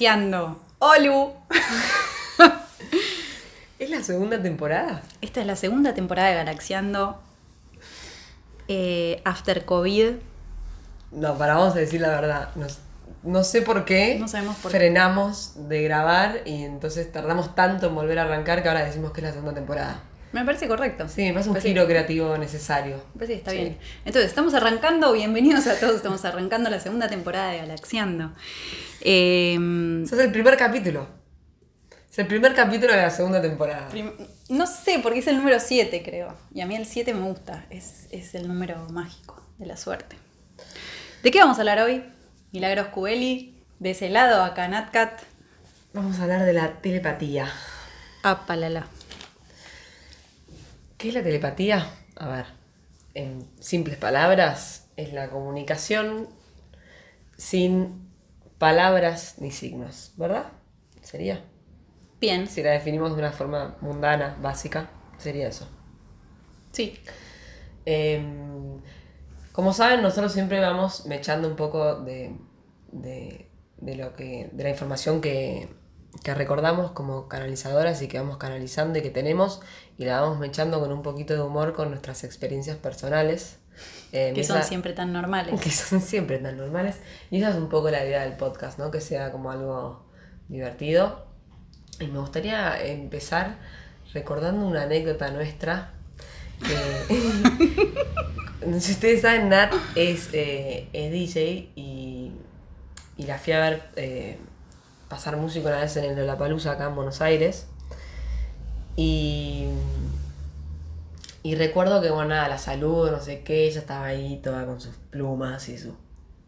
galaxiando. ¡Olu! ¿Es la segunda temporada? Esta es la segunda temporada de Galaxiando. eh, after COVID. No, para vamos a decir la verdad. nos- no sé por qué No sabemos por qué. frenamos de grabar y entonces tardamos tanto en volver a arrancar que ahora decimos que es la segunda temporada. Me parece correcto. Sí, me parece un Parece- giro creativo necesario. Me parece que está Sí. bien. Entonces, estamos arrancando. Bienvenidos a todos. Estamos arrancando la segunda temporada de Galaxiando. Eh, es el primer capítulo. Es el primer capítulo de la segunda temporada. prim- no sé, porque es el número 7, creo. Y a mí el 7 me gusta. Es, es el número mágico de la suerte. ¿De qué vamos a hablar hoy? Milagros Cubeli. De ese lado, acá Natcat. Vamos a hablar de la telepatía. Apalala. ¿Qué es la telepatía? A ver, en simples palabras, es la comunicación sin palabras ni signos, ¿verdad? Sería. Bien. Si la definimos de una forma mundana, básica, sería eso. Sí. Em, como saben, nosotros siempre vamos mechando un poco de, de, de lo que, de la información que, que recordamos como canalizadoras y que vamos canalizando y que tenemos y la vamos mechando con un poquito de humor con nuestras experiencias personales. Em, Que son esa- siempre tan normales. que son siempre tan normales. Y esa es un poco la idea del podcast, ¿no? Que sea como algo divertido. Y me gustaría empezar recordando una anécdota nuestra. que- si ustedes saben, Nat es, eh, es DJ y, y la fui a ver eh, pasar música una vez en el Lollapalooza acá en Buenos Aires. Y y recuerdo que, bueno, nada, la saludo, no sé qué, ella estaba ahí toda con sus plumas y sus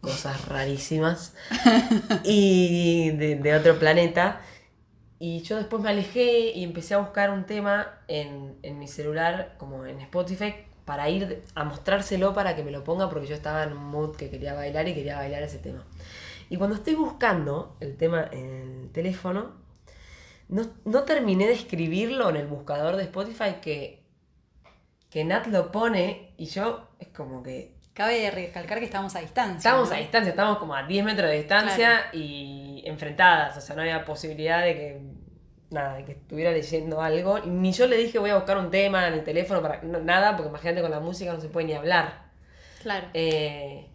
cosas rarísimas. y de, de otro planeta. Y yo después me alejé y empecé a buscar un tema en, en mi celular, como en Spotify, para ir a mostrárselo para que me lo ponga, porque yo estaba en un mood que quería bailar y quería bailar ese tema. Y cuando estoy buscando el tema en el teléfono, no, no terminé de escribirlo en el buscador de Spotify que, que Nat lo pone y yo es como que Cabe recalcar que estamos a distancia. estábamos ¿no? a distancia, estábamos como a 10 metros de distancia y enfrentadas, o sea, no había posibilidad de que nada, de que estuviera leyendo algo, ni yo le dije voy a buscar un tema en el teléfono para no- nada, porque imagínate con la música no se puede ni hablar. Claro. Eh,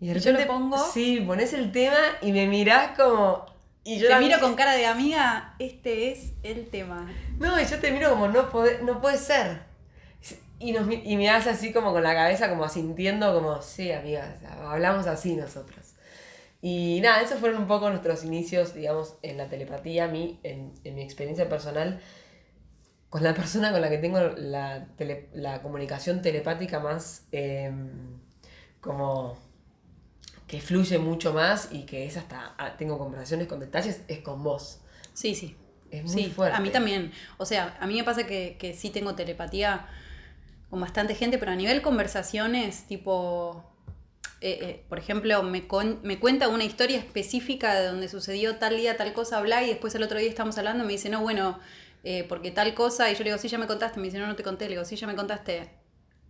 y de ¿Y yo lo repente, pongo? Sí, pones el tema y me mirás como. Y yo Te la- miro con cara de amiga, este es el tema. No, y yo te miro como no puede, no puede ser. Y, nos, mi- y me hace así como con la cabeza, como asintiendo, como, sí, amiga, o sea, hablamos así nosotros. Y nada, esos fueron un poco nuestros inicios, digamos, en la telepatía, a mí, en, en mi experiencia personal, con la persona con la que tengo la, tele- la comunicación telepática más, em, como, que fluye mucho más y que es hasta, ah, tengo conversaciones con detalles, es con vos. Sí, sí. Es muy Sí, fuerte. a mí también. O sea, a mí me pasa que, que sí tengo telepatía con bastante gente, pero a nivel conversaciones, tipo, eh, eh, por ejemplo, me, con- me cuenta una historia específica de donde sucedió tal día, tal cosa, bla, y después el otro día estamos hablando y me dice, no, bueno, eh, porque tal cosa, y yo le digo, sí, ya me contaste, me dice, no, no te conté, le digo, sí, ya me contaste.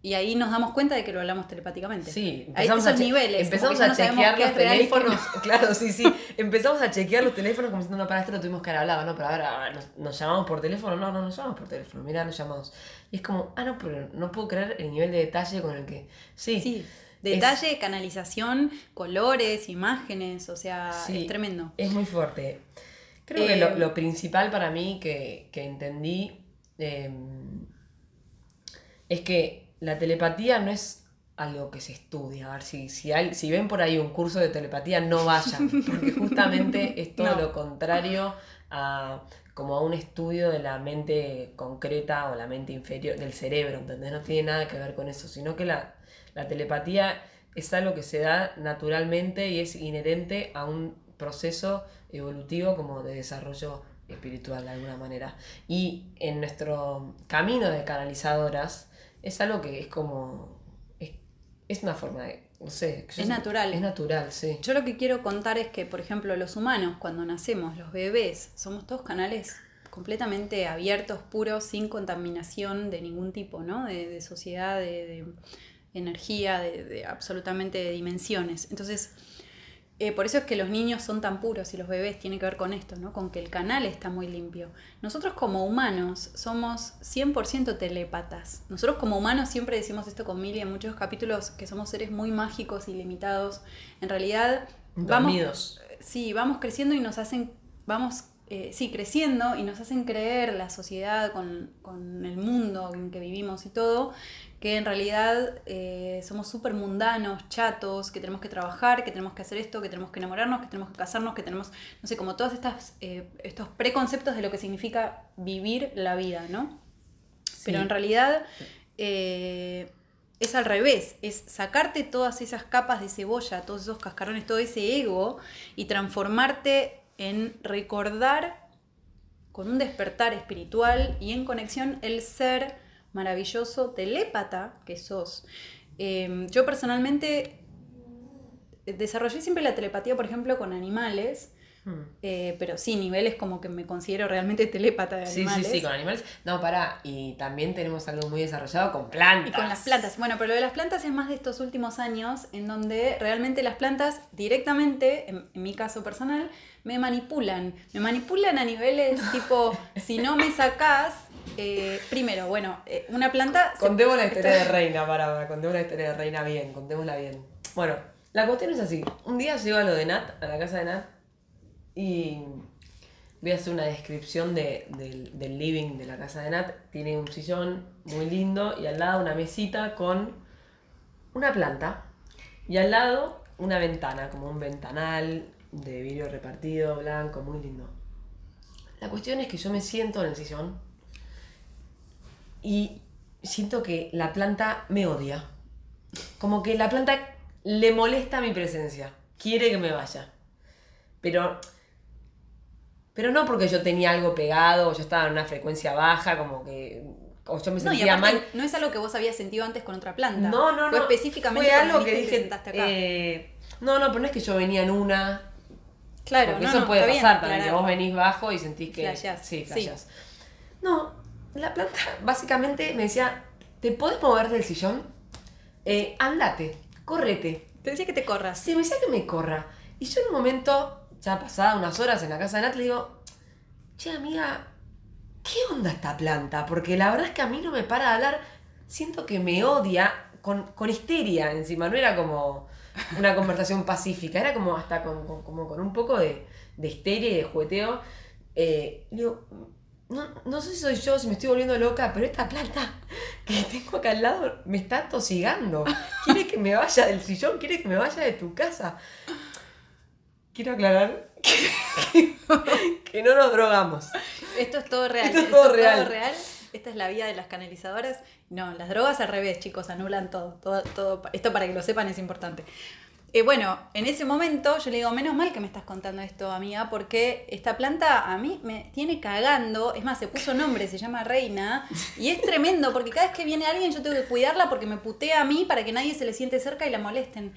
Y ahí nos damos cuenta de que lo hablamos telepáticamente. Sí, empezamos esos a, che- niveles. empezamos a no chequear los no. teléfonos. Claro, sí, sí. Empezamos a chequear los teléfonos como diciendo, no, para esto lo tuvimos que haber hablado, no, pero ahora nos, nos llamamos por teléfono. No, no, nos llamamos por teléfono, mira, nos llamamos. Y es como, ah, no, pero no puedo creer el nivel de detalle con el que. Sí, Sí, detalle, canalización, colores, imágenes, o sea, Sí. es tremendo. Es muy fuerte. Creo que Eh, lo, lo principal para mí que, que entendí eh, es que la telepatía no es algo que se estudia. A ver, si, si, hay- si ven por ahí un curso de telepatía, no vayan, porque justamente es todo No. lo contrario a como a un estudio de la mente concreta o la mente inferior del cerebro, ¿entendés? No tiene nada que ver con eso, sino que la, la telepatía es algo que se da naturalmente y es inherente a un proceso evolutivo como de desarrollo espiritual de alguna manera. Y en nuestro camino de canalizadoras es algo que es como... es, es una forma de... No sé. Es natural. Es natural, sí. Yo lo que quiero contar es que, por ejemplo, los humanos, cuando nacemos, los bebés, somos todos canales completamente abiertos, puros, sin contaminación de ningún tipo, ¿no? De, de sociedad, de, de, energía, de, de absolutamente de dimensiones. Entonces, eh, por eso es que los niños son tan puros y los bebés tienen que ver con esto, ¿no? Con que el canal está muy limpio. Nosotros como humanos somos 100% telépatas. Nosotros como humanos siempre decimos esto con Mili en muchos capítulos, que somos seres muy mágicos y limitados. En realidad, vamos, sí, vamos creciendo y nos hacen, vamos, eh, sí, creciendo y nos hacen creer la sociedad con, con el mundo en que vivimos y todo, que en realidad eh, somos súper mundanos, chatos, que tenemos que trabajar, que tenemos que hacer esto, que tenemos que enamorarnos, que tenemos que casarnos, que tenemos, no sé, como todos estas, eh, estos preconceptos de lo que significa vivir la vida, ¿no? Pero en realidad eh, es al revés, es sacarte todas esas capas de cebolla, todos esos cascarones, todo ese ego y transformarte en recordar con un despertar espiritual y en conexión el ser maravilloso telépata que sos. Em, yo personalmente desarrollé siempre la telepatía, por ejemplo, con animales. Hmm. Eh, pero sí, niveles como que me considero realmente telépata de animales. Sí, sí, sí, con animales. No, pará, y también tenemos algo muy desarrollado con plantas. Y con las plantas. Bueno, pero lo de las plantas es más de estos últimos años, en donde realmente las plantas directamente, en, en mi caso personal, me manipulan. Me manipulan a niveles tipo, si no me sacás, eh, primero, bueno, eh, una planta... Contemos la historia de Reina, para, para, contemos la historia de Reina bien, contémosla bien. Bueno, la cuestión es así. Un día llego a lo de Nat, a la casa de Nat, y voy a hacer una descripción de, del, del, living de la casa de Nat. Tiene un sillón muy lindo y al lado una mesita con una planta. Y al lado una ventana, como un ventanal de vidrio repartido, blanco, muy lindo. La cuestión es que yo me siento en el sillón y siento que la planta me odia. Como que la planta le molesta mi presencia, quiere que me vaya. Pero pero no porque yo tenía algo pegado, o yo estaba en una frecuencia baja, como que o yo me sentía no, mal. No es algo que vos habías sentido antes con otra planta. No, no, Fue no. específicamente Fue algo que dije. acá. eh, no, no, pero no es que yo venía en una. claro, Porque no, eso no, puede está bien, pasar también, que aclararlo. vos venís bajo y sentís que. Flasheás, Sí, sí. flasheás. No, la planta básicamente me decía: ¿te podés mover del sillón? Eh, andate, correte. Te decía que te corras. Sí, me decía que me corra. Y yo en un momento, ya pasada unas horas en la casa de Nat, le digo: Che, amiga, ¿qué onda esta planta? Porque la verdad es que a mí no me para de hablar. Siento que me odia con, con histeria encima. No era como una conversación pacífica, era como hasta con, con- como con un poco de, de histeria y de jugueteo. Eh, le digo, no, no sé si soy yo, si me estoy volviendo loca, pero esta planta que tengo acá al lado me está tosigando. Quiere que me vaya del sillón, quiere que me vaya de tu casa. Quiero aclarar que, que no nos drogamos. Esto es todo real. Esto es todo real. real. Esta es la vida de las canalizadoras. No, las drogas al revés, chicos, anulan todo. todo, todo. Esto para que lo sepan es importante. Eh, bueno, en ese momento yo le digo, menos mal que me estás contando esto, amiga, porque esta planta a mí me tiene cagando. Es más, se puso nombre, se llama Reina. Y es tremendo, porque cada vez que viene alguien yo tengo que cuidarla porque me putea a mí para que nadie se le siente cerca y la molesten.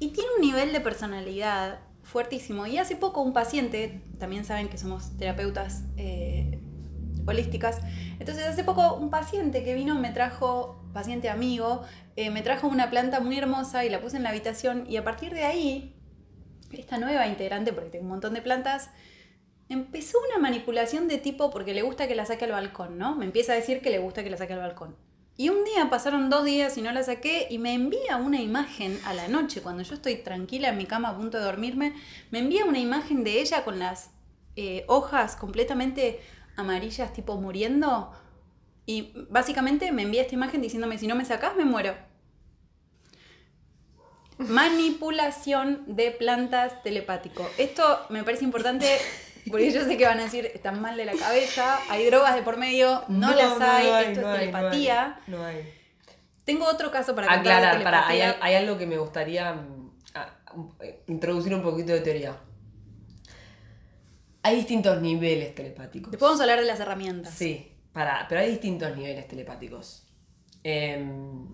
Y tiene un nivel de personalidad fuertísimo. Y hace poco un paciente, también saben que somos terapeutas eh, holísticas, entonces hace poco un paciente que vino me trajo, paciente amigo, eh, me trajo una planta muy hermosa y la puse en la habitación y a partir de ahí, esta nueva integrante, porque tengo un montón de plantas, empezó una manipulación de tipo porque le gusta que la saque al balcón, ¿no? Me empieza a decir que le gusta que la saque al balcón. Y un día pasaron dos días y no la saqué y me envía una imagen a la noche, cuando yo estoy tranquila en mi cama a punto de dormirme, me envía una imagen de ella con las eh, hojas completamente amarillas, tipo muriendo. Y básicamente me envía esta imagen diciéndome, si no me sacás, me muero. Manipulación de plantas telepático. Esto me parece importante porque yo sé que van a decir, están mal de la cabeza, hay drogas de por medio, no, las hay, esto no es hay, telepatía. No hay. no hay. Tengo otro caso para Aclarar, para, hay, algo que me gustaría mm, eh, introducir un poquito de teoría. Hay distintos niveles telepáticos. Después vamos a hablar de las herramientas. Sí, para, pero hay distintos niveles telepáticos. Em,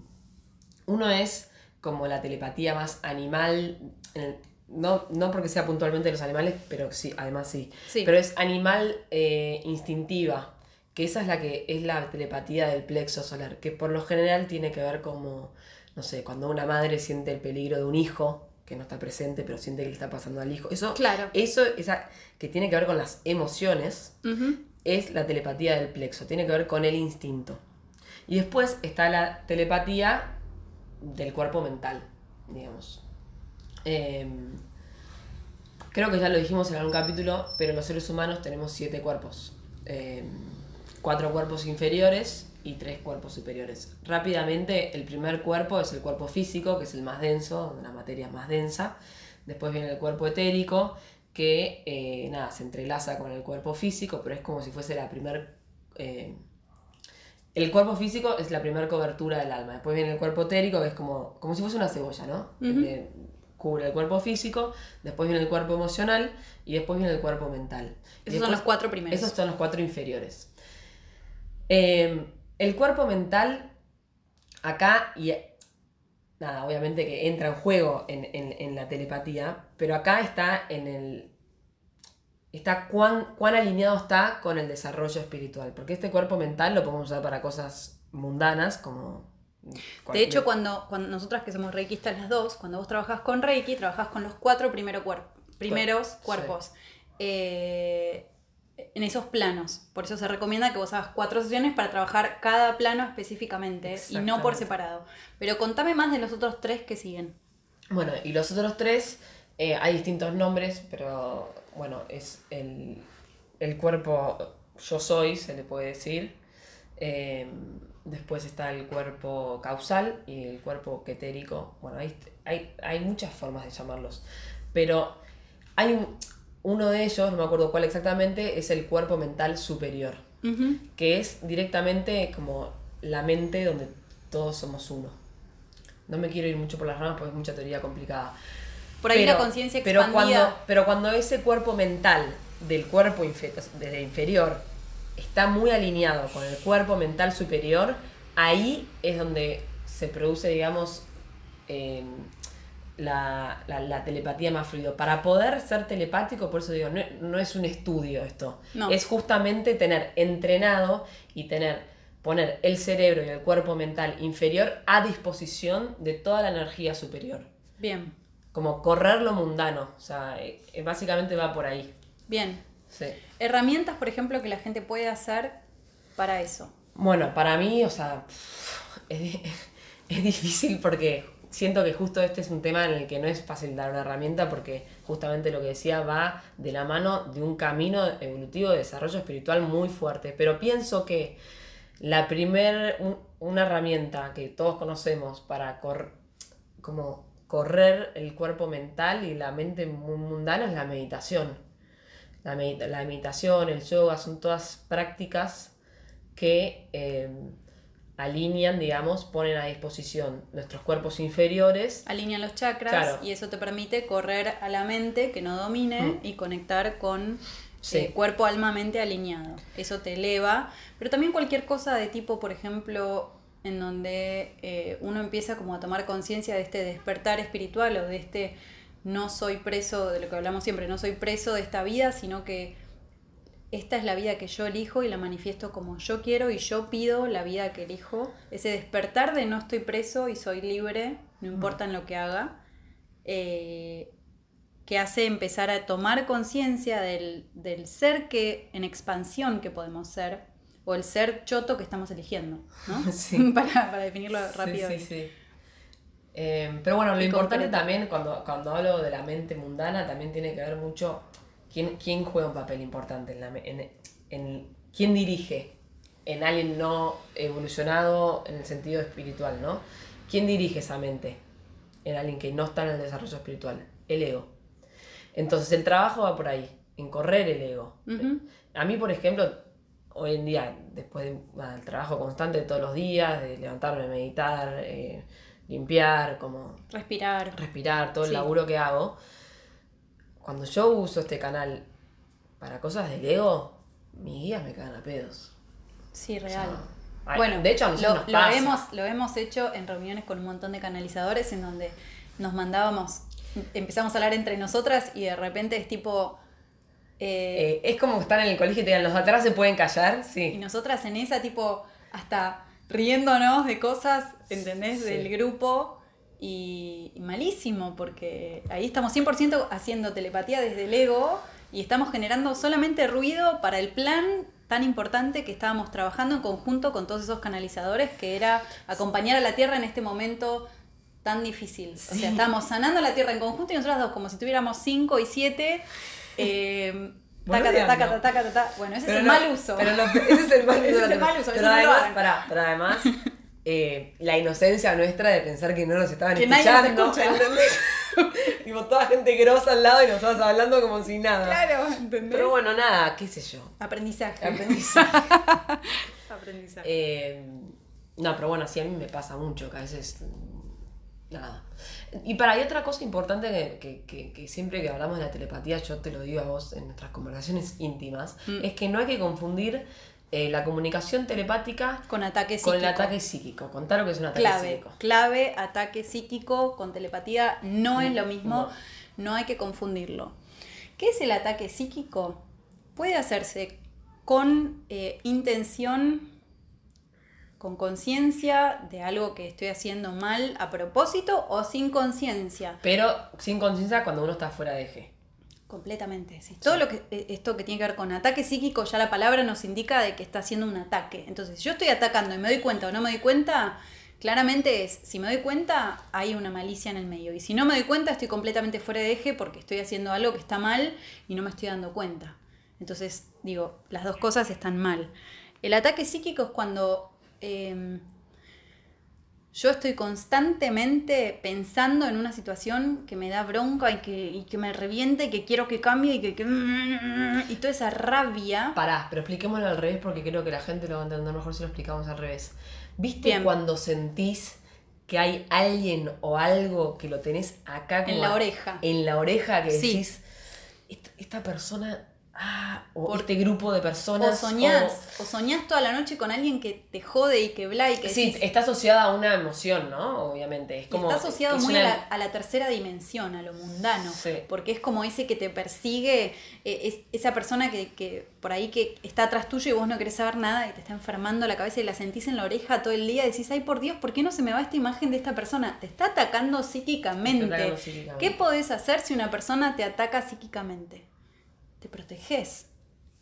uno es como la telepatía más animal, el- no, no porque sea puntualmente de los animales, pero sí, además sí. Sí. Pero es animal eh, instintiva, que esa es la que es la telepatía del plexo solar, que por lo general tiene que ver como no sé, cuando una madre siente el peligro de un hijo que no está presente, pero siente que le está pasando al hijo. Eso, Claro. eso esa, que tiene que ver con las emociones. Es la telepatía del plexo, tiene que ver con el instinto. Y después está la telepatía del cuerpo mental, digamos. Em, creo que ya lo dijimos en algún capítulo, pero los seres humanos tenemos siete cuerpos. Em, cuatro cuerpos inferiores y tres cuerpos superiores. Rápidamente, el primer cuerpo es el cuerpo físico, que es el más denso, donde la materia es más densa. Después viene el cuerpo etérico, que eh, nada, se entrelaza con el cuerpo físico, pero es como si fuese la primer... eh, el cuerpo físico es la primera cobertura del alma. Después viene el cuerpo etérico, que es como, como si fuese una cebolla, ¿no? Que cubre el cuerpo físico, después viene el cuerpo emocional y después viene el cuerpo mental. Esos son los cuatro primeros. esos son los cuatro inferiores. Eh, el cuerpo mental, acá, y nada, obviamente que entra en juego en, en- en la telepatía, pero acá está en el. Está cuán, cuán alineado está con el desarrollo espiritual. Porque este cuerpo mental lo podemos usar para cosas mundanas, como. De hecho, cuando, cuando nosotras que somos reikistas las dos, cuando vos trabajas con Reiki, trabajas con los cuatro primero cuer- primeros Sí. cuerpos. Eh, en esos planos. Por eso se recomienda que vos hagas cuatro sesiones para trabajar cada plano específicamente y no por separado. Pero contame más de los otros tres que siguen. Bueno, y los otros tres, eh, hay distintos nombres, pero bueno, es el, el cuerpo yo soy, se le puede decir. Eh, después está el cuerpo causal y el cuerpo quetérico. Bueno, hay, hay, hay muchas formas de llamarlos. Pero hay un- uno de ellos, no me acuerdo cuál exactamente, es el cuerpo mental superior, que es directamente como la mente donde todos somos uno. No me quiero ir mucho por las ramas porque es mucha teoría complicada. Por ahí Pero- la conciencia pero expandida. cuando, pero cuando ese cuerpo mental del cuerpo inferior está muy alineado con el cuerpo mental superior, ahí es donde se produce, digamos, eh, la, la- la telepatía más fluido. Para poder ser telepático, por eso digo, no, no es un estudio esto. No. Es justamente tener entrenado y tener, poner el cerebro y el cuerpo mental inferior a disposición de toda la energía superior Bien, como correr lo mundano. O sea, eh, eh, básicamente va por ahí. bien. Sí. Herramientas, por ejemplo, que la gente puede hacer para eso. Bueno, para mí, o sea, es, es difícil porque siento que justo este es un tema en el que no es fácil dar una herramienta porque justamente lo que decía va de la mano de un camino evolutivo de desarrollo espiritual muy fuerte. Pero pienso que la primer, un- una herramienta que todos conocemos para cor- como correr el cuerpo mental y la mente mu- mundana es la meditación. La, medita- la meditación, el yoga, son todas prácticas que eh, alinean, digamos, ponen a disposición nuestros cuerpos inferiores. Alinean los chakras Claro. y eso te permite correr a la mente que no domine Mm. y conectar con Sí. eh, cuerpo, alma, mente alineado. Eso te eleva. Pero también cualquier cosa de tipo, por ejemplo, en donde eh, uno empieza como a tomar conciencia de este despertar espiritual o de este no soy preso, de lo que hablamos siempre, no soy preso de esta vida, sino que esta es la vida que yo elijo y la manifiesto como yo quiero y yo pido la vida que elijo. Ese despertar de no estoy preso y soy libre, no importa en lo que haga, eh, que hace empezar a tomar conciencia del, del ser que en expansión que podemos ser o el ser choto que estamos eligiendo, ¿no? Sí. para, para definirlo rápido. Sí, sí, sí. Eh, pero bueno, lo importante concreto. también cuando, cuando hablo de la mente mundana también tiene que ver mucho quién, quién juega un papel importante en la en, en quién dirige en alguien no evolucionado en el sentido espiritual, ¿no? ¿Quién dirige esa mente en alguien que no está en el desarrollo espiritual? El ego. Entonces el trabajo va por ahí, en correr el ego. A mí, por ejemplo, hoy en día, después del trabajo constante de todos los días, de levantarme, meditar, eh, limpiar, como Respirar. respirar, todo el Sí. laburo que hago, cuando yo uso este canal para cosas del ego, mis guías me cagan a pedos. Sí, O sea, real. ay, Bueno, de hecho, a nosotros lo, nos lo pasa. hemos, lo hemos hecho en reuniones con un montón de canalizadores en donde nos mandábamos, empezamos a hablar entre nosotras y de repente es tipo... eh, Eh, es como estar en el colegio y te digan, los de atrás se pueden callar, y sí. nosotras en esa tipo hasta riéndonos de cosas, ¿entendés? Del grupo. Y, y malísimo, porque ahí estamos 100% haciendo telepatía desde el ego y estamos generando solamente ruido para el plan tan importante que estábamos trabajando en conjunto con todos esos canalizadores, que era acompañar a la Tierra en este momento tan difícil. O sea, estábamos sanando la Tierra en conjunto y nosotros dos, como si tuviéramos 5 y 7. Eh, taca, taca, taca, taca, taca, Bueno, ese es el mal uso. Pero ese es el mal uso. Ese es el mal uso, Pero no además, eh, la inocencia nuestra de pensar que no nos estaban Que nadie nos escuchando. escucha. ¿entendés? tipo, toda gente grosa al lado y nosotros hablando como si nada. Claro, ¿entendés? Pero bueno, nada, qué sé yo. Aprendizaje. Aprendizaje. Aprendizaje. Eh, no, pero bueno, sí, a mí me pasa mucho, que a veces. Nada. Y para, hay otra cosa importante que, que- que- que siempre que hablamos de la telepatía, yo te lo digo a vos en nuestras conversaciones íntimas, Mm. es que no hay que confundir eh, la comunicación telepática con ataque psíquico. con el ataque psíquico. Contar lo que es un ataque clave, psíquico. clave, ataque psíquico con telepatía no es lo mismo, No. no hay que confundirlo. ¿Qué es el ataque psíquico? Puede hacerse con eh, intención, con conciencia de algo que estoy haciendo mal a propósito o sin conciencia. Pero sin conciencia cuando uno está fuera de eje. Completamente, sí. Todo lo que eh, esto que tiene que ver con ataque psíquico, ya la palabra nos indica de que está haciendo un ataque. Entonces, si yo estoy atacando y me doy cuenta o no me doy cuenta, claramente es, si me doy cuenta, hay una malicia en el medio. Y si no me doy cuenta, estoy completamente fuera de eje porque estoy haciendo algo que está mal y no me estoy dando cuenta. Entonces, digo, las dos cosas están mal. El ataque psíquico es cuando em, yo estoy constantemente pensando en una situación que me da bronca y que, y que me reviente, y que quiero que cambie y que, que- y toda esa rabia. Pará, pero expliquémoslo al revés porque creo que la gente lo va a entender mejor si lo explicamos al revés. ¿Viste Bien. cuando sentís que hay alguien o algo que lo tenés acá como En la oreja. En la oreja que Sí. decís, esta, esta persona, ah, o Por- este grupo de O personas. soñás, o soñás toda la noche con alguien que te jode y que bla y que Sí, decís- está asociada a una emoción, ¿no? Obviamente. Es como, está asociado es muy una- a, la, a la tercera dimensión, a lo mundano, Sí. porque es como ese que te persigue, eh, es esa persona que, que por ahí que está atrás tuyo y vos no querés saber nada y te está enfermando la cabeza y la sentís en la oreja todo el día y decís, ay por Dios, ¿por qué no se me va esta imagen de esta persona? Te está atacando psíquicamente. Te está atacando psíquicamente. ¿Qué podés hacer si una persona te ataca psíquicamente? Te proteges.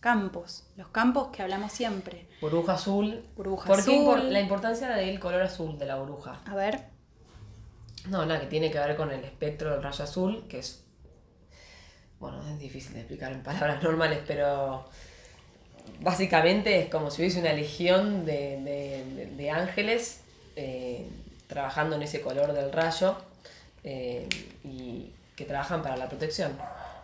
Campos, los campos que hablamos siempre. Burbuja azul. Burbuja ¿Por qué azul. la importancia del color azul de la burbuja? A ver, No, nada, que tiene que ver con el espectro del rayo azul, que es. Bueno, es difícil de explicar en palabras normales, pero. Básicamente es como si hubiese una legión de, de- de- de ángeles eh, trabajando en ese color del rayo eh, y que trabajan para la protección.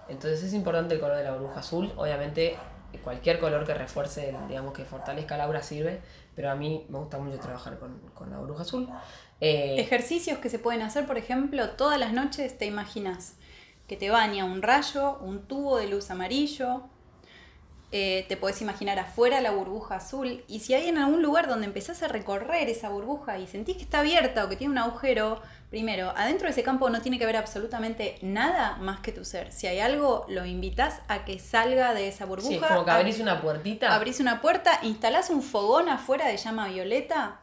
Entonces es importante el color de la burbuja azul. Obviamente, cualquier color que refuerce, digamos que fortalezca la aura sirve, pero a mí me gusta mucho trabajar con, con la burbuja azul. Eh, Ejercicios que se pueden hacer, por ejemplo, todas las noches te imaginas que te baña un rayo, un tubo de luz amarillo, eh, te puedes imaginar afuera la burbuja azul, y si hay en algún lugar donde empezás a recorrer esa burbuja y sentís que está abierta o que tiene un agujero, primero, adentro de ese campo no tiene que haber absolutamente nada más que tu ser. Si hay algo, lo invitas a que salga de esa burbuja. Sí, es como que abrís una puertita. Abrís una puerta, instalás un fogón afuera de llama violeta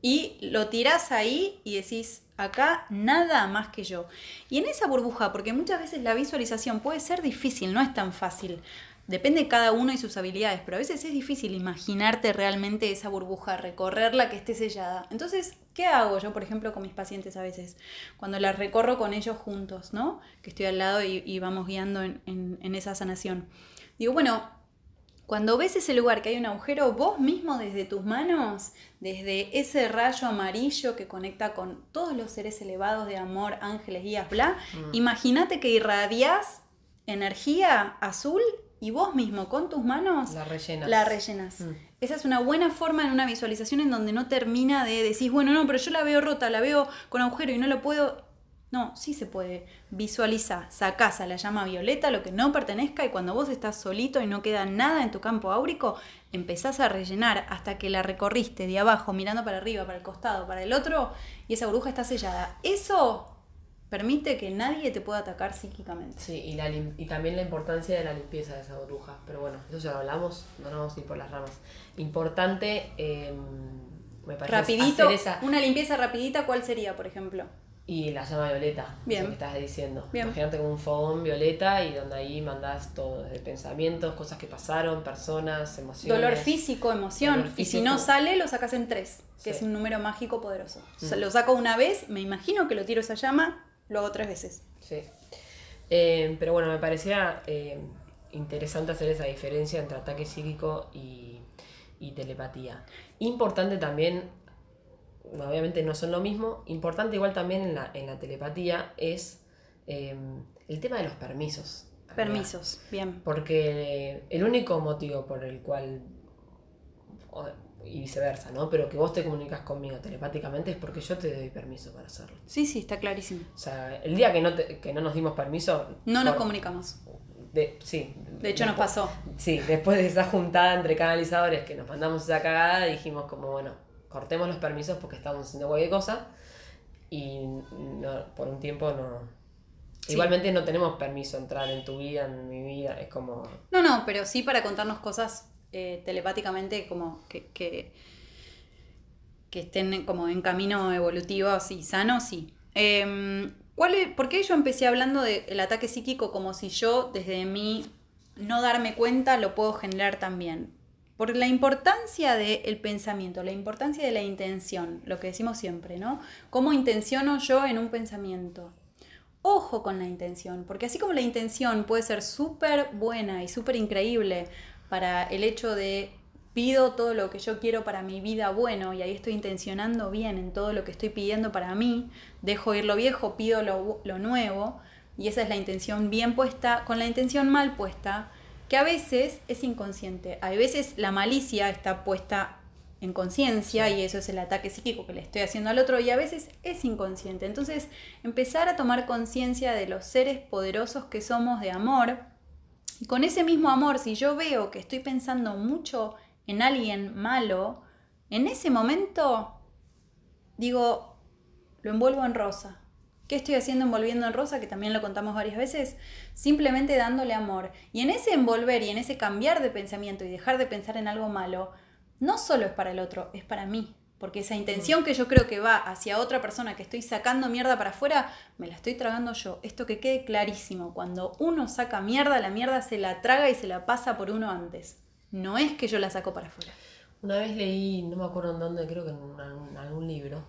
y lo tirás ahí y decís, acá nada más que yo. Y en esa burbuja, porque muchas veces la visualización puede ser difícil, no es tan fácil. Depende de cada uno y sus habilidades, pero a veces es difícil imaginarte realmente esa burbuja, recorrerla que esté sellada. Entonces, ¿qué hago yo, por ejemplo, con mis pacientes a veces? Cuando las recorro con ellos juntos, ¿no? Que estoy al lado y, y vamos guiando en- en- en esa sanación. Digo, bueno, cuando ves ese lugar que hay un agujero, vos mismo desde tus manos, desde ese rayo amarillo que conecta con todos los seres elevados de amor, ángeles, guías, bla, imagínate que irradias energía azul y vos mismo con tus manos La rellenas. la rellenas. Mm. Esa es una buena forma en una visualización en donde no termina de decir, bueno, no, pero yo la veo rota, la veo con agujero y no lo puedo. No, sí se puede. Visualiza, sacás a la llama violeta lo que no pertenezca y cuando vos estás solito y no queda nada en tu campo áurico, empezás a rellenar hasta que la recorriste de abajo, mirando para arriba, para el costado, para el otro, y esa burbuja está sellada. Eso permite que nadie te pueda atacar psíquicamente. Sí, y, la lim- y también la importancia de la limpieza de esa burbuja. Pero bueno, eso ya lo hablamos, no nos vamos a ir por las ramas. Importante, eh, me parece Rapidito, hacer esa... una limpieza rapidita, ¿cuál sería, por ejemplo? Y la llama violeta, Bien. eso que estás diciendo. Bien. Imagínate como un fogón violeta y donde ahí mandás todo, desde pensamientos, cosas que pasaron, personas, emociones. Dolor físico, emoción. Dolor Y si no físico. sale, lo sacas en tres, que Sí. es un número mágico poderoso. O sea, Mm. lo saco una vez, me imagino que lo tiro esa llama, lo hago tres veces. Sí. Eh, pero bueno, me parecía eh, interesante hacer esa diferencia entre ataque psíquico y, y telepatía. Importante también, obviamente no son lo mismo, importante igual también en la, en la telepatía es eh, el tema de los permisos. Permisos, bien. Porque el único motivo por el cual, y viceversa, ¿no? Pero que vos te comunicas conmigo telepáticamente es porque yo te doy permiso para hacerlo. Sí, sí, está clarísimo. O sea, el día que no, te- que no nos dimos permiso... No nos por- comunicamos. de, sí. De hecho, nos pasó. Sí, después de esa juntada entre canalizadores que nos mandamos esa cagada, dijimos como, bueno, cortemos los permisos porque estamos haciendo cualquier cosa y no, por un tiempo no... Sí. Igualmente no tenemos permiso entrar en tu vida, en mi vida, es como... No, no, pero sí para contarnos cosas eh, telepáticamente como que, que, estén como en camino evolutivos y sanos, sí. Em, ¿cuál es- ¿Por qué yo empecé hablando del ataque psíquico como si yo desde mi no darme cuenta lo puedo generar también? Por la importancia del pensamiento, la importancia de la intención, lo que decimos siempre, ¿no? ¿Cómo intenciono yo en un pensamiento? Ojo con la intención, porque así como la intención puede ser súper buena y súper increíble para el hecho de pido todo lo que yo quiero para mi vida bueno y ahí estoy intencionando bien en todo lo que estoy pidiendo para mí, dejo ir lo viejo, pido lo, lo nuevo y esa es la intención bien puesta, con la intención mal puesta, que a veces es inconsciente, a veces la malicia está puesta en conciencia y eso es el ataque psíquico que le estoy haciendo al otro y a veces es inconsciente. Entonces, empezar a tomar conciencia de los seres poderosos que somos de amor y con ese mismo amor, si yo veo que estoy pensando mucho en alguien malo, en ese momento digo, lo envuelvo en rosa. ¿Qué estoy haciendo envolviendo en rosa? Que también lo contamos varias veces. Simplemente dándole amor. Y en ese envolver y en ese cambiar de pensamiento y dejar de pensar en algo malo, no solo es para el otro, es para mí. Porque esa intención que yo creo que va hacia otra persona que estoy sacando mierda para afuera, me la estoy tragando yo. Esto que quede clarísimo. Cuando uno saca mierda, la mierda se la traga y se la pasa por uno antes. No es que yo la saco para afuera. Una vez leí, no me acuerdo en dónde, creo que en algún, algún libro,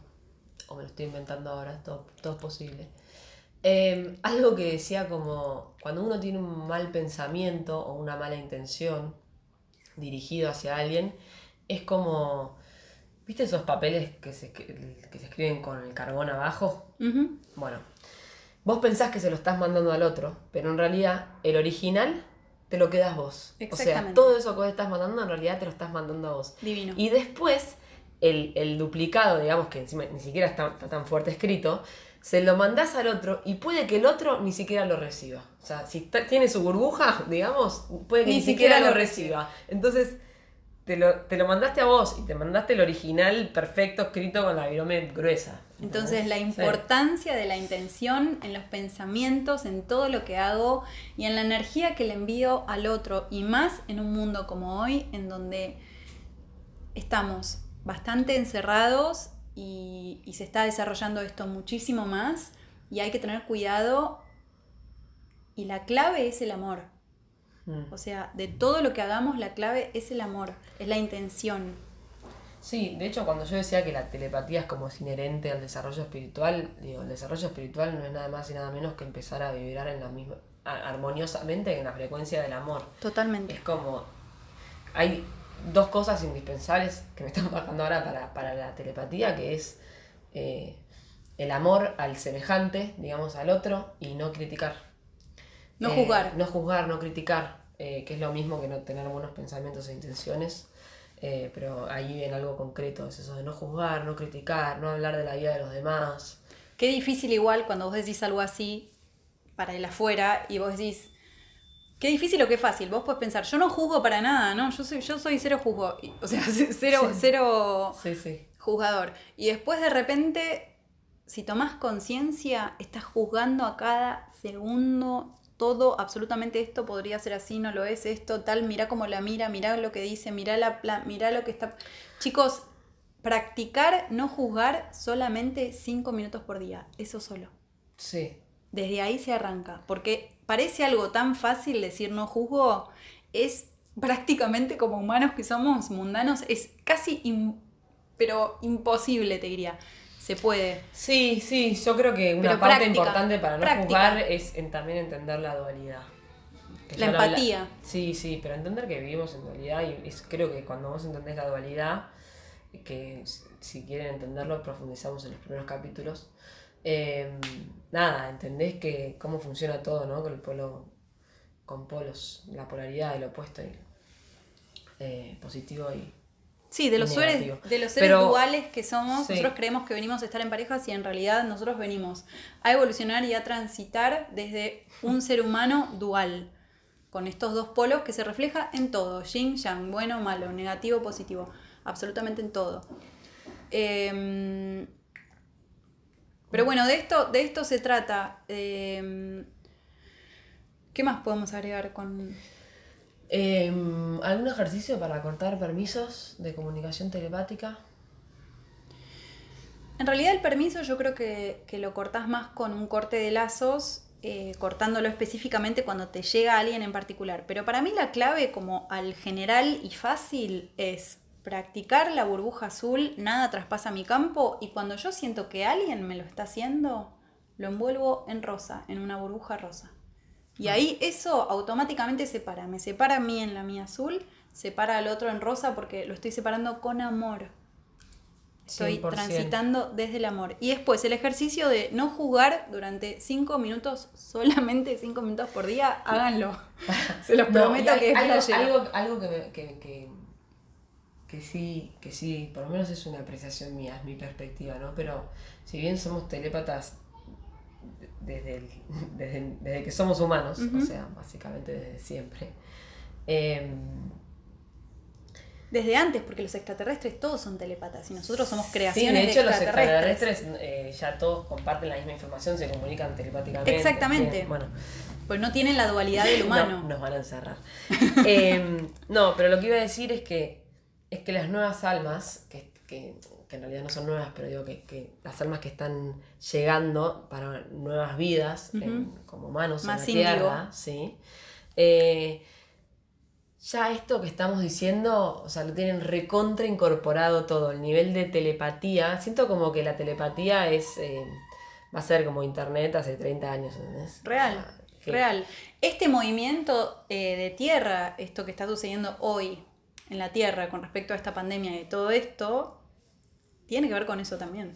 o me lo estoy inventando ahora, todo, todo es posible. Eh, algo que decía como, cuando uno tiene un mal pensamiento o una mala intención dirigido hacia alguien, es como, ¿viste esos papeles que se, que, que se escriben con el carbón abajo? Bueno, vos pensás que se lo estás mandando al otro, pero en realidad el original te lo quedas vos. O sea, todo eso que vos estás mandando en realidad te lo estás mandando a vos. Divino. Y después, el, el duplicado, digamos que encima ni siquiera está, está tan fuerte escrito, se lo mandás al otro y puede que el otro ni siquiera lo reciba. O sea, si tiene su burbuja, digamos, puede que ni, Ni siquiera, siquiera lo lo reciba. Entonces, te lo, te lo mandaste a vos y te mandaste el original perfecto escrito con la virome gruesa. Entonces la Sí. importancia de la intención en los pensamientos, en todo lo que hago y en la energía que le envío al otro y más en un mundo como hoy en donde estamos bastante encerrados y, y se está desarrollando esto muchísimo más y hay que tener cuidado y la clave es el amor. Mm. O sea, de todo lo que hagamos la clave es el amor, es la intención. Sí, de hecho cuando yo decía que la telepatía es como es inherente al desarrollo espiritual, digo, el desarrollo espiritual no es nada más y nada menos que empezar a vibrar en la misma, armoniosamente en la frecuencia del amor. Totalmente. Es como, hay dos cosas indispensables que me están bajando ahora para, para la telepatía, que es eh, el amor al semejante, digamos, al otro, y no criticar. No Eh, juzgar. No juzgar, no criticar, eh, que es lo mismo que no tener buenos pensamientos e intenciones. eh, pero ahí viene algo concreto, es eso de no juzgar, no criticar, no hablar de la vida de los demás. Qué difícil igual cuando vos decís algo así para el afuera y vos decís, qué difícil o qué fácil. Vos podés pensar, yo no juzgo para nada, ¿no? Yo soy, yo soy cero juzgo. O sea, cero, Sí. cero Sí, sí. juzgador. Y después de repente, si tomás conciencia, estás juzgando a cada segundo todo, absolutamente esto podría ser así, no lo es, esto, tal, mira cómo la mira, mira lo que dice, mira la mira lo que está. Chicos, practicar no juzgar solamente cinco minutos por día. Eso solo. Sí. Desde ahí se arranca. Porque parece algo tan fácil decir no juzgo. Es prácticamente como humanos que somos mundanos. Es casi, im- pero imposible, te diría. Se puede. Sí, sí, yo creo que una Pero parte práctica, importante para no práctica. juzgar es en- también entender la dualidad. Que La empatía. Sí, sí, pero entender que vivimos en dualidad y es- creo que cuando vos entendés la dualidad, que si quieren entenderlo profundizamos en los primeros capítulos, eh, nada, entendés que cómo funciona todo, ¿no? Con el polo, con polos, la polaridad, el opuesto y eh, positivo y Sí, de los, seres, de los seres Pero- duales que somos, Sí. nosotros creemos que venimos a estar en parejas y en realidad nosotros venimos a evolucionar y a transitar desde un ser humano dual, con estos dos polos que se refleja en todo, yin, yang, bueno, malo, negativo, positivo, absolutamente en todo. Em, pero bueno, de esto, de esto se trata. Em, ¿Qué más podemos agregar con, Eh, ¿Algún ejercicio para cortar permisos de comunicación telepática? En realidad el permiso yo creo que, que lo cortás más con un corte de lazos, eh, cortándolo específicamente cuando te llega alguien en particular. Pero para mí la clave como al general y fácil es practicar la burbuja azul, nada traspasa mi campo y cuando yo siento que alguien me lo está haciendo, lo envuelvo en rosa, en una burbuja rosa. Y ahí eso automáticamente separa, me separa a mí en la mía azul, separa al otro en rosa porque lo estoy separando con amor. Estoy 100%. transitando desde el amor. Y después el ejercicio de no jugar durante cinco minutos, solamente cinco minutos por día, háganlo. Se los No, prometo que es algo, algo que, me- que, que, que sí, que sí, por lo menos es una apreciación mía, es mi perspectiva, ¿no? Pero si bien somos telépatas desde, el- desde, desde que somos humanos, Ujú. o sea, básicamente desde siempre, eh, Desde antes, porque los extraterrestres todos son telepatas y nosotros somos sí, creaciones de hecho los extraterrestres. extraterrestres eh, ya todos comparten la misma información, se comunican telepáticamente. Exactamente. Bien, bueno, Pues no tienen la dualidad del humano. No, nos van a encerrar. Eh, no, pero lo que iba a decir es que, es que las nuevas almas, que, que- que en realidad no son nuevas, pero digo que, que las almas que están llegando para nuevas vidas, en- como humanos Más en la. Tierra, ¿sí? Eh, ya esto que estamos diciendo, o sea, lo tienen recontra incorporado todo, el nivel de telepatía. Siento como que la telepatía es, eh, va a ser como internet hace 30 años, ¿entendés? Real, O sea, que- real. Este movimiento eh, de tierra, esto que está sucediendo hoy en la Tierra con respecto a esta pandemia y todo esto, tiene que ver con eso también,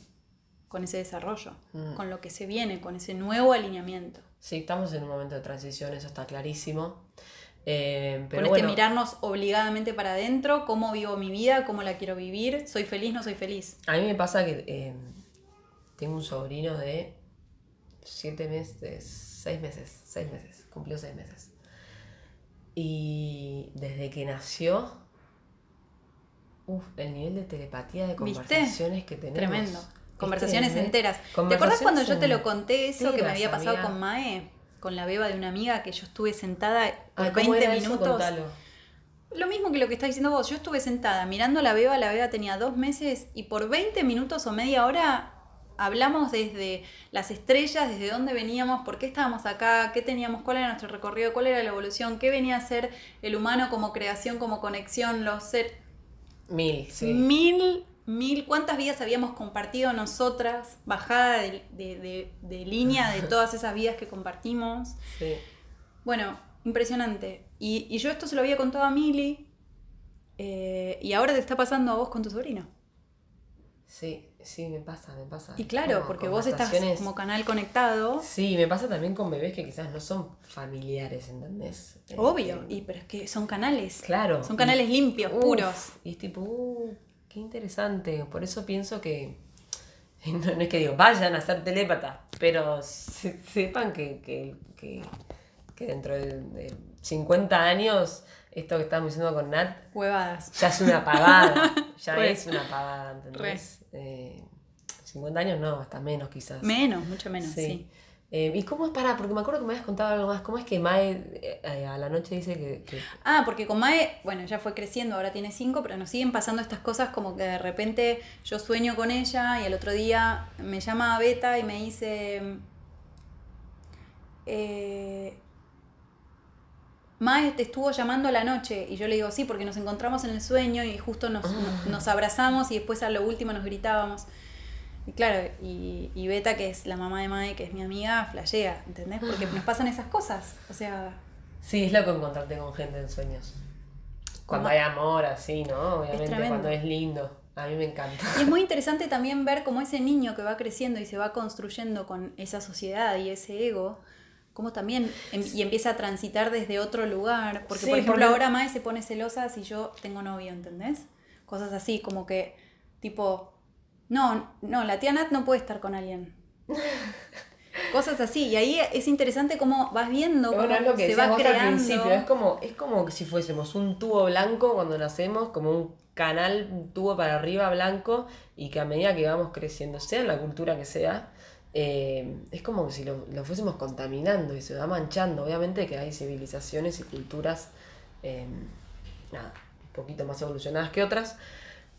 con ese desarrollo, Mm. con lo que se viene, con ese nuevo alineamiento, Sí, estamos en un momento de transición, eso está clarísimo. Eh, pero con bueno, este mirarnos obligadamente para adentro, cómo vivo mi vida, cómo la quiero vivir, soy feliz, no soy feliz. a mí me pasa que eh, tengo un sobrino de siete meses, seis meses, seis meses, cumplió seis meses. Y desde que nació, uf, el nivel de telepatía, de ¿Viste? conversaciones que tenemos. Tremendo. es Conversaciones enteras. ¿Te Conversaciones cuando yo te lo conté eso que me había pasado con Mae? Con la beba de una amiga que yo estuve sentada por ¿cómo 20 era eso? minutos. Contalo. Lo mismo que lo que estás diciendo vos. Yo estuve sentada mirando a la beba, la beba tenía dos meses y por 20 minutos o media hora hablamos desde las estrellas, desde dónde veníamos, por qué estábamos acá, qué teníamos, cuál era nuestro recorrido, cuál era la evolución, qué venía a ser el humano como creación, como conexión, los seres. Mil, sí. Mil, mil, cuántas vidas habíamos compartido nosotras, bajada de, de- de- de línea de todas esas vidas que compartimos. sí. Bueno, impresionante. Y, y yo esto se lo había contado a Mili. eh, y ahora te está pasando a vos con tu sobrino. Sí, sí, me pasa, me pasa. Y claro, Como porque vos estás como canal conectado. Sí, me pasa también con bebés que quizás no son familiares, ¿entendés? Eh, Obvio. Y, pero es que son canales. claro. Son canales y- limpios, uf, puros. Y es tipo, uh, qué interesante. Por eso pienso que. No, no es que digo, vayan a ser telépatas, pero se- sepan que, que, que, que dentro de, de 50 años, esto que estábamos diciendo con Nat, Huevadas. ya es una pavada. ya es una pavada, ¿entendés? Eh, 50 años no, hasta menos quizás. Menos, mucho menos, sí. Sí. Eh, ¿Y cómo es para? Porque me acuerdo que me habías contado algo más. ¿Cómo es que Mae eh, a la noche dice que, que- Ah, porque con Mae, bueno, ya fue creciendo, ahora tiene cinco, pero nos siguen pasando estas cosas como que de repente yo sueño con ella y el otro día me llama Beta y me dice, eh, Mae te estuvo llamando a la noche y yo le digo, sí, porque nos encontramos en el sueño y justo nos, nos- nos abrazamos y después a lo último nos gritábamos. Y claro, y, y Beta, que es la mamá de Mae, que es mi amiga, flashea, ¿entendés? Porque nos pasan esas cosas. O sea, Sí, es loco encontrarte con gente en sueños. Cuando hay amor, así, ¿no? Obviamente, cuando es lindo. A mí me encanta. Y es muy interesante también ver cómo ese niño que va creciendo y se va construyendo con esa sociedad y ese ego, cómo también em- y empieza a transitar desde otro lugar. Porque, Sí, por ejemplo, porque- ahora Mae se pone celosa si yo tengo novio, ¿entendés? Cosas así, como que, tipo, no, no, la tía Nat no puede estar con alguien. Cosas así, y ahí es interesante cómo vas viendo cómo Bueno, es lo que se va al creando. principio, es como, es como que si fuésemos un tubo blanco cuando nacemos, como un canal, un tubo para arriba blanco, y que a medida que vamos creciendo, sea en la cultura que sea, eh, es como que si lo, lo fuésemos contaminando y se va manchando. Obviamente que hay civilizaciones y culturas eh, nada, un poquito más evolucionadas que otras.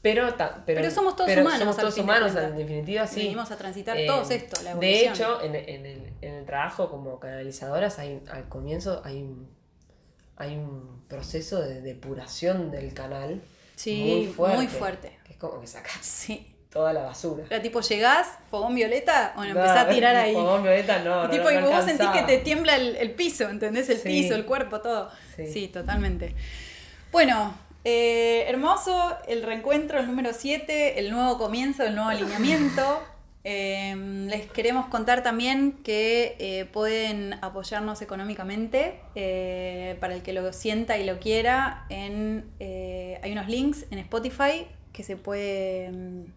Pero, ta- pero, Pero somos todos pero humanos, Somos todos humanos, en definitiva, sí. Venimos a transitar Eh, todos esto, la De hecho, en, en el, en el trabajo como canalizadoras, hay, al comienzo hay un, hay un proceso de depuración del canal Sí, muy fuerte. muy fuerte. Que es como que sacas Sí. Toda la basura. Era tipo, llegás, fogón violeta, bueno, No, empezás a tirar ahí. fogón violeta no, tipo, no y vos sentís que te tiembla el, el piso, ¿entendés? El Sí. piso, el cuerpo, todo. Sí, Sí. totalmente. Bueno, eh, hermoso el reencuentro, el número 7, el nuevo comienzo, el nuevo alineamiento. Eh, les queremos contar también que eh, pueden apoyarnos económicamente para el que lo sienta y lo quiera. En, hay unos links en Spotify que se pueden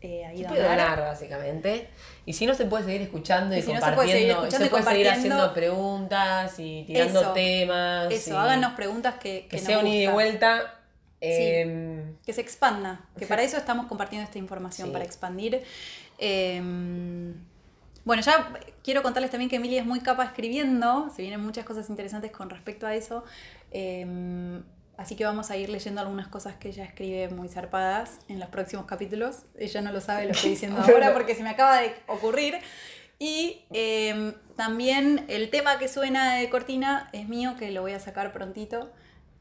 eh, ahí puede donar. básicamente. Y si no, se puede seguir escuchando y, Y si no, se puede seguir compartiendo. y se puede seguir compartiendo. haciendo preguntas y tirando Eso, temas. Eso, y háganos preguntas que, Que nos sea un ida y vuelta. em, que se expanda, que Sí. para eso estamos compartiendo esta información, Sí. para expandir. Eh, bueno, ya quiero contarles también que Emilia es muy capa escribiendo, se vienen muchas cosas interesantes con respecto a eso, eh, así que vamos a ir leyendo algunas cosas que ella escribe muy zarpadas en los próximos capítulos. Ella no lo sabe, lo estoy diciendo ahora porque se me acaba de ocurrir. Y eh, también el tema que suena de cortina es mío, que lo voy a sacar prontito.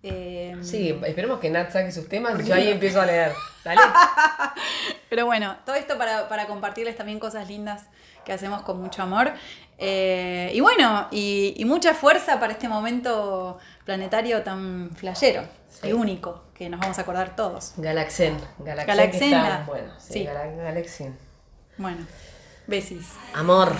Eh, Sí, esperemos que Nat saque sus temas y yo ahí empiezo a leer. ¿Dale? Pero bueno, todo esto para, para, compartirles también cosas lindas que hacemos con mucho amor. Eh, y bueno, y, mucha fuerza para este momento planetario tan flayero y único que nos vamos a acordar todos. Galaxen, Galaxen. Galaxen. Bueno, sí, Galaxen. Bueno, besis. Amor.